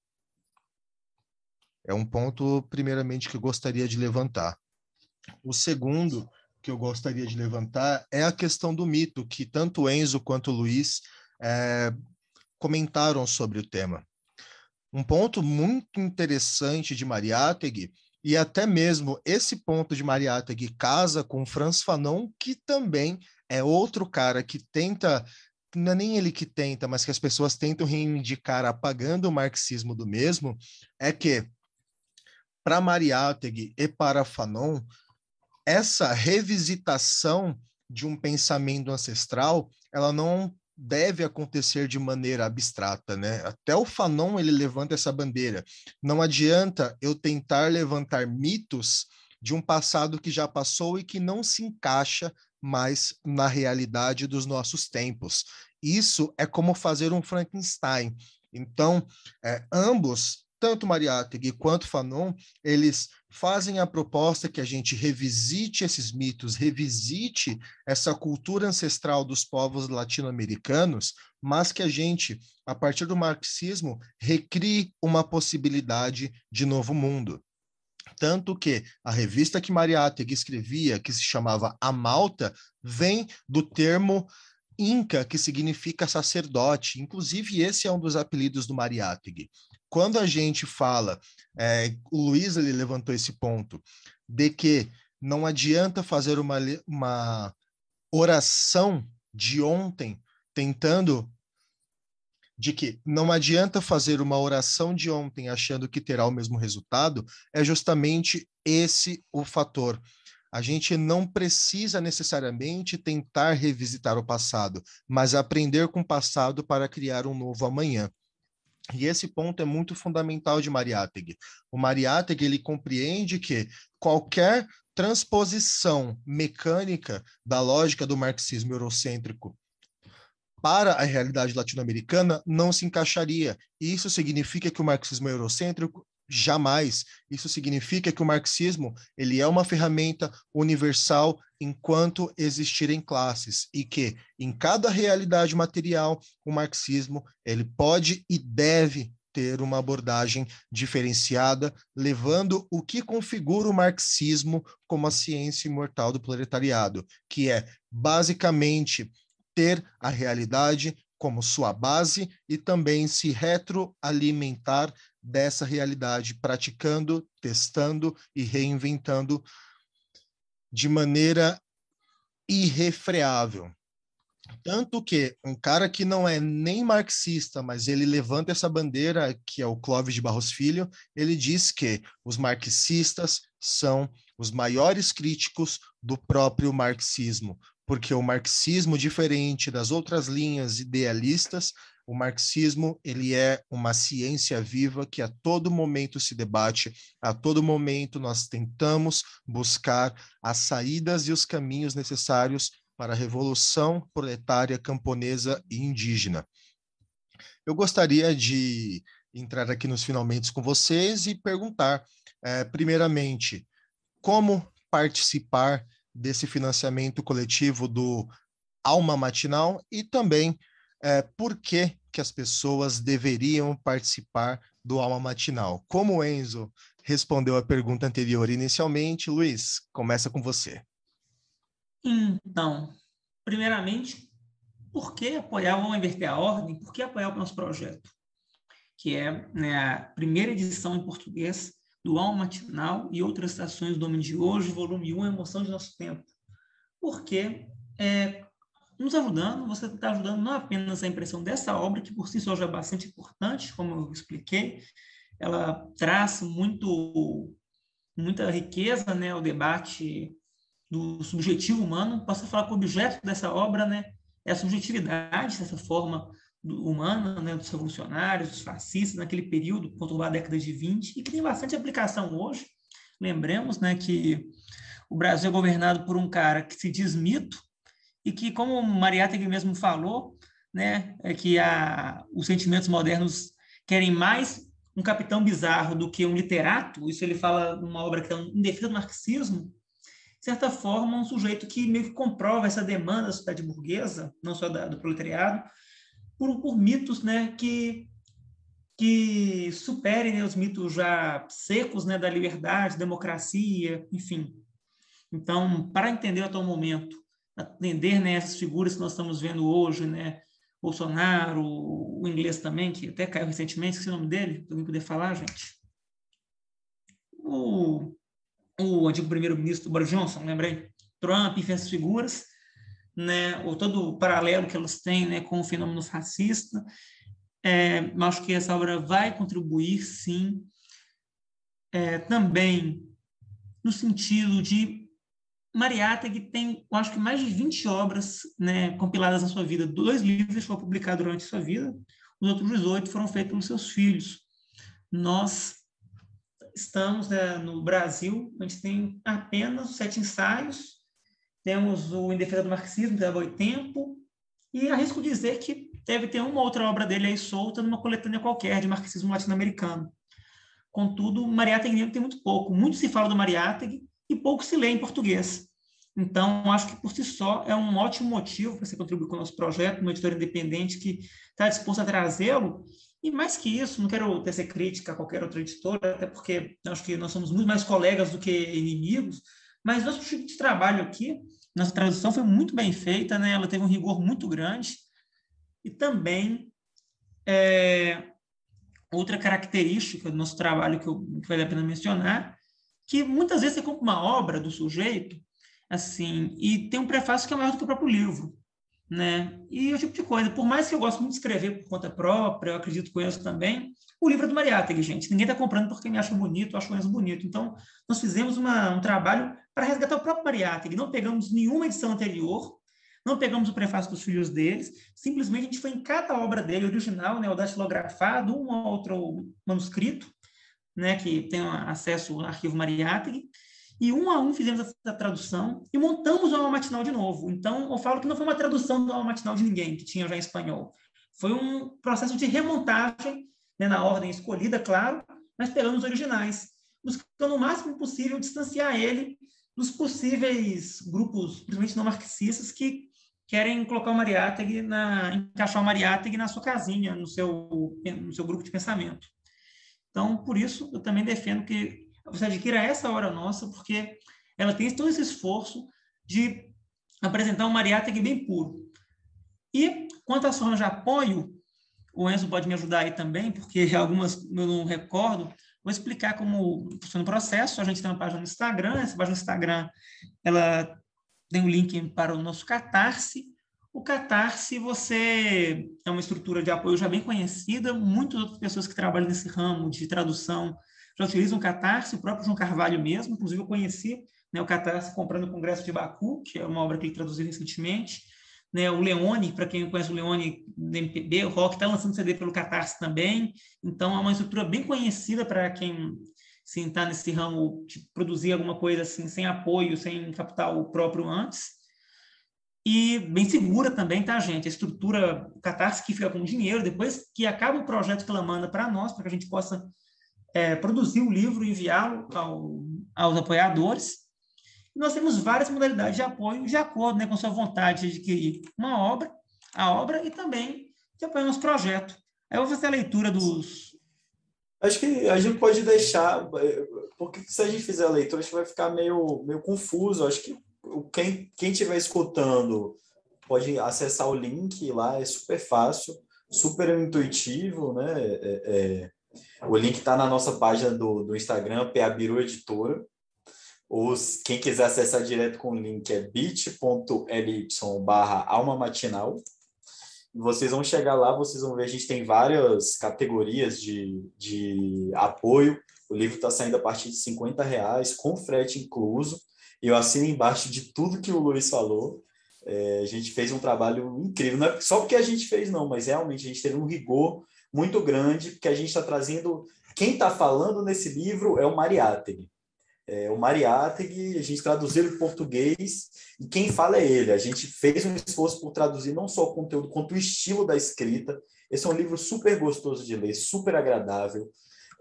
É um ponto, primeiramente, que eu gostaria de levantar. O segundo que eu gostaria de levantar é a questão do mito, que tanto Enzo quanto Luiz é, comentaram sobre o tema. Um ponto muito interessante de Mariátegui, e até mesmo esse ponto de Mariátegui casa com Franz Fanon, que também é outro cara que tenta, não é nem ele que tenta, mas que as pessoas tentam reivindicar apagando o marxismo do mesmo, é que para Mariátegui e para Fanon, essa revisitação de um pensamento ancestral, ela não deve acontecer de maneira abstrata, né? Até o Fanon ele levanta essa bandeira. Não adianta eu tentar levantar mitos de um passado que já passou e que não se encaixa mais na realidade dos nossos tempos. Isso é como fazer um Frankenstein. Então, é, ambos tanto Mariátegui quanto Fanon, eles fazem a proposta que a gente revisite esses mitos, revisite essa cultura ancestral dos povos latino-americanos, mas que a gente, a partir do marxismo, recrie uma possibilidade de novo mundo. Tanto que a revista que Mariátegui escrevia, que se chamava A Malta, vem do termo Inca, que significa sacerdote. Inclusive, esse é um dos apelidos do Mariátegui quando a gente fala, é, o Luiz ele levantou esse ponto, de que não adianta fazer uma, uma oração de ontem, tentando de que não adianta fazer uma oração de ontem achando que terá o mesmo resultado, é justamente esse o fator. A gente não precisa necessariamente tentar revisitar o passado, mas aprender com o passado para criar um novo amanhã. E esse ponto é muito fundamental de Mariátegui. O Mariátegui ele compreende que qualquer transposição mecânica da lógica do marxismo eurocêntrico para a realidade latino-americana não se encaixaria. Isso significa que o marxismo eurocêntrico jamais. Isso significa que o marxismo ele é uma ferramenta universal enquanto existirem classes e que em cada realidade material o marxismo ele pode e deve ter uma abordagem diferenciada, levando o que configura o marxismo como a ciência imortal do proletariado, que é basicamente ter a realidade como sua base e também se retroalimentar dessa realidade, praticando, testando e reinventando de maneira irrefreável. Tanto que um cara que não é nem marxista, mas ele levanta essa bandeira, que é o Clóvis de Barros Filho, ele diz que os marxistas são os maiores críticos do próprio marxismo, porque o marxismo, diferente das outras linhas idealistas, o marxismo ele é uma ciência viva que a todo momento se debate, a todo momento nós tentamos buscar as saídas e os caminhos necessários para a revolução proletária camponesa e indígena. Eu gostaria de entrar aqui nos finalmente com vocês e perguntar, é, primeiramente, como participar desse financiamento coletivo do Alma Matinal e também é, por que, que as pessoas deveriam participar do Alma Matinal. Como o Enzo respondeu a pergunta anterior inicialmente, Luiz, começa com você. Então, primeiramente, por que apoiar, vamos inverter a ordem, por que apoiar o nosso projeto? Que é né, a primeira edição em português do Alma Matinal e outras estações do Homem de Hoje, volume 1, Emoção de Nosso Tempo. Porque é, nos ajudando, você está ajudando não apenas a impressão dessa obra, que por si só já é bastante importante, como eu expliquei, ela traz muito, muita riqueza né, ao debate do subjetivo humano. Posso falar que o objeto dessa obra né, é a subjetividade, dessa forma humana, né, dos revolucionários, dos fascistas, naquele período, conturbado a década de 20, e que tem bastante aplicação hoje. Lembremos né, que o Brasil é governado por um cara que se diz mito, e que, como Mariátegui mesmo falou, né, é que a, os sentimentos modernos querem mais um capitão bizarro do que um literato, isso ele fala numa obra que é em defesa do marxismo, de certa forma, um sujeito que meio que comprova essa demanda da sociedade burguesa, não só da, do proletariado, por, por mitos né, que, que superem né, os mitos já secos né, da liberdade, democracia, enfim. Então, para entender o atual momento, atender né, essas figuras que nós estamos vendo hoje, né, Bolsonaro, o inglês também, que até caiu recentemente, esqueci o nome dele, para alguém poder falar, gente. O, o antigo primeiro-ministro Boris Johnson, lembrei? Trump, enfim, essas figuras, né, ou todo o paralelo que elas têm né, com o fenômeno fascista. É, acho que essa obra vai contribuir, sim, é, também no sentido de Mariátegui tem, eu acho que mais de 20 obras né, compiladas na sua vida. Dois livros foram publicados durante sua vida, os outros 18 foram feitos pelos seus filhos. Nós estamos né, no Brasil, a gente tem apenas sete ensaios, temos o Em Defesa do Marxismo, leva tempo, e arrisco dizer que deve ter uma outra obra dele aí solta numa coletânea qualquer de marxismo latino-americano. Contudo, Mariátegui tem muito pouco. Muito se fala do Mariátegui e pouco se lê em português. Então, acho que por si só é um ótimo motivo para você contribuir com o nosso projeto, uma editora independente que está disposta a trazê-lo. E mais que isso, não quero tecer crítica a qualquer outra editora, até porque acho que nós somos muito mais colegas do que inimigos, mas nosso tipo de trabalho aqui, nossa tradução foi muito bem feita, né? ela teve um rigor muito grande. E também, é, outra característica do nosso trabalho que, eu, que vale a pena mencionar, que muitas vezes você compra uma obra do sujeito, assim, e tem um prefácio que é maior do que o próprio livro. né? E o tipo de coisa. Por mais que eu goste muito de escrever por conta própria, eu acredito que o Enzo também, o livro é do Mariátegui, gente. Ninguém está comprando porque me acha bonito, acha o bonito. Então, nós fizemos uma, um trabalho para resgatar o próprio Mariátegui. Não pegamos nenhuma edição anterior, não pegamos o prefácio dos filhos deles, simplesmente a gente foi em cada obra dele original, né, o datilografado, um ou outro manuscrito, né, que tem acesso ao arquivo Mariátegui, e um a um fizemos essa tradução e montamos o Alma Matinal de novo. Então, eu falo que não foi uma tradução do Alma Matinal de ninguém, que tinha já em espanhol. Foi um processo de remontagem, né, na ordem escolhida, claro, mas pegando os originais, buscando o máximo possível distanciar ele dos possíveis grupos, principalmente não marxistas, que querem colocar o Mariátegui na encaixar o Mariátegui na sua casinha, no seu no seu grupo de pensamento. Então, por isso eu também defendo que você adquira essa hora nossa, porque ela tem todo esse esforço de apresentar um Mariátegui bem puro. E quanto às formas de apoio, o Enzo pode me ajudar aí também, porque algumas eu não recordo. Vou explicar como funciona o processo. A gente tem uma página no Instagram. Essa página no Instagram ela tem um link para o nosso Catarse. O Catarse, você é uma estrutura de apoio já bem conhecida. Muitas outras pessoas que trabalham nesse ramo de tradução já utilizam o Catarse, o próprio João Carvalho mesmo. Inclusive, eu conheci né, o Catarse comprando o Congresso de Baku, que é uma obra que ele traduziu recentemente. Né, o Leone, para quem conhece o Leone do MPB, o Rock está lançando CD pelo Catarse também. Então, é uma estrutura bem conhecida para quem está nesse ramo de produzir alguma coisa assim sem apoio, sem capital próprio antes. E bem segura também, tá, gente? A estrutura Catarse que fica com dinheiro, depois que acaba o projeto que ela manda para nós, para que a gente possa é, produzir o livro e enviá-lo ao, aos apoiadores. E nós temos várias modalidades de apoio, de acordo né, com sua vontade de adquirir uma obra, a obra, e também de apoiar nosso projeto. Aí eu vou fazer a leitura dos, Acho que a gente pode deixar, porque se a gente fizer a leitura, a gente vai ficar meio, meio confuso. Acho que quem quem estiver escutando pode acessar o link lá, é super fácil, super intuitivo, né? É, é, o link está na nossa página do, do Instagram, Peabiru Editora. Ou quem quiser acessar direto com o link é bit.ly barra alma matinal vocês vão chegar lá, vocês vão ver, a gente tem várias categorias de, de apoio. O livro está saindo a partir de 50 reais, com frete incluso. Eu assino embaixo de tudo que o Luiz falou. É, a gente fez um trabalho incrível, não é só porque a gente fez, não, mas realmente a gente teve um rigor muito grande, porque a gente está trazendo. Quem está falando nesse livro é o Mariátegui. É, o Mariátegui, a gente traduziu em português, e quem fala é ele. A gente fez um esforço por traduzir não só o conteúdo, quanto o estilo da escrita. Esse é um livro super gostoso de ler, super agradável.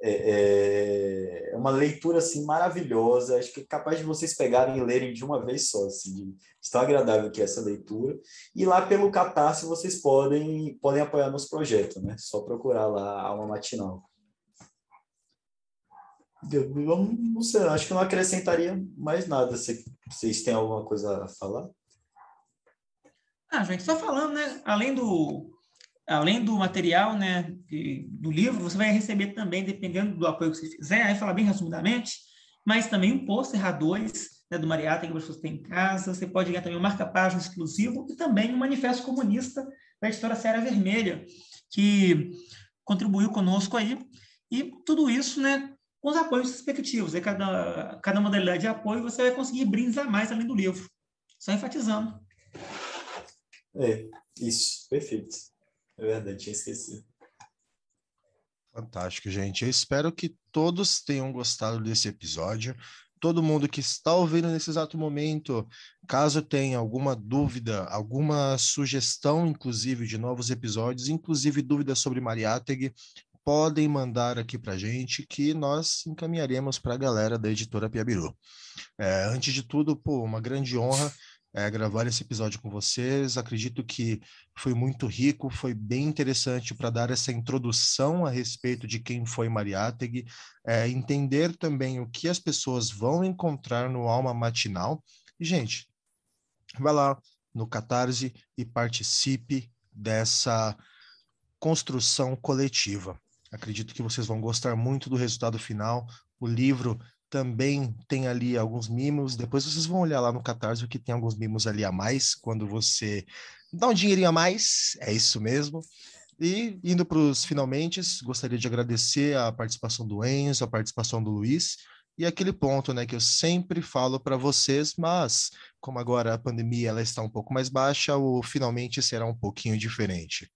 É, é, é uma leitura assim maravilhosa. Acho que é capaz de vocês pegarem e lerem de uma vez só, assim, de, de tão agradável que é essa leitura. E lá pelo Catarse vocês podem, podem apoiar nosso projeto, né? Só procurar lá a Alma Matinal. Eu não sei, acho que não acrescentaria mais nada. Vocês têm alguma coisa a falar? Ah, gente, só falando, né? Além do, além do material, né, do livro, você vai receber também, dependendo do apoio que você fizer, aí falar bem resumidamente, mas também um pôster A2 né, do Mariata que você tem em casa. Você pode ganhar também um marca-página exclusivo e também um manifesto comunista da editora Serra Vermelha, que contribuiu conosco aí. E tudo isso, né, com os apoios respectivos. Aí cada, cada modalidade de apoio você vai conseguir brindes a mais além do livro. Só enfatizando. É, isso, perfeito. É verdade, tinha esquecido. Fantástico, gente. Eu espero que todos tenham gostado desse episódio. Todo mundo que está ouvindo nesse exato momento, caso tenha alguma dúvida, alguma sugestão, inclusive, de novos episódios, inclusive dúvidas sobre Mariátegui, podem mandar aqui para a gente que nós encaminharemos para a galera da editora Piabiru. É, antes de tudo, pô, uma grande honra é, gravar esse episódio com vocês. Acredito que foi muito rico, foi bem interessante para dar essa introdução a respeito de quem foi Mariátegui, é, entender também o que as pessoas vão encontrar no Alma Matinal. E, gente, vai lá no Catarse e participe dessa construção coletiva. Acredito que vocês vão gostar muito do resultado final. O livro também tem ali alguns mimos. Depois vocês vão olhar lá no Catarse que tem alguns mimos ali a mais quando você dá um dinheirinho a mais, é isso mesmo. E indo para os finalmente, gostaria de agradecer a participação do Enzo, a participação do Luiz e aquele ponto, né, que eu sempre falo para vocês, mas como agora a pandemia ela está um pouco mais baixa, o finalmente será um pouquinho diferente.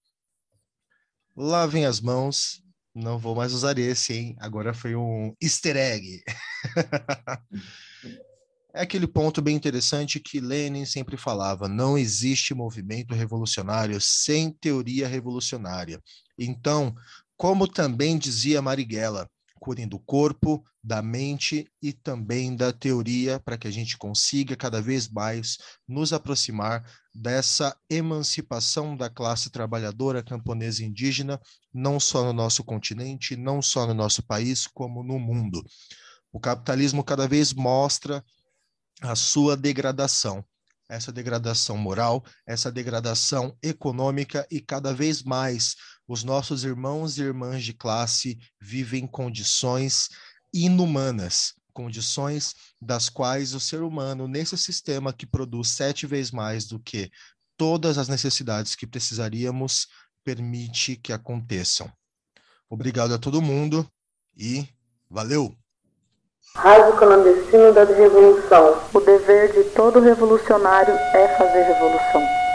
Lavem as mãos, não vou mais usar esse, hein? Agora foi um easter egg. é aquele ponto bem interessante que Lenin sempre falava: não existe movimento revolucionário sem teoria revolucionária. Então, como também dizia Marighella, curem do corpo, da mente e também da teoria, para que a gente consiga cada vez mais nos aproximar dessa emancipação da classe trabalhadora camponesa indígena, não só no nosso continente, não só no nosso país, como no mundo. O capitalismo cada vez mostra a sua degradação, essa degradação moral, essa degradação econômica e cada vez mais os nossos irmãos e irmãs de classe vivem condições inumanas, condições das quais o ser humano, nesse sistema que produz sete vezes mais do que todas as necessidades que precisaríamos, permite que aconteçam. Obrigado a todo mundo e valeu! Rádio clandestino da revolução. O dever de todo revolucionário é fazer revolução.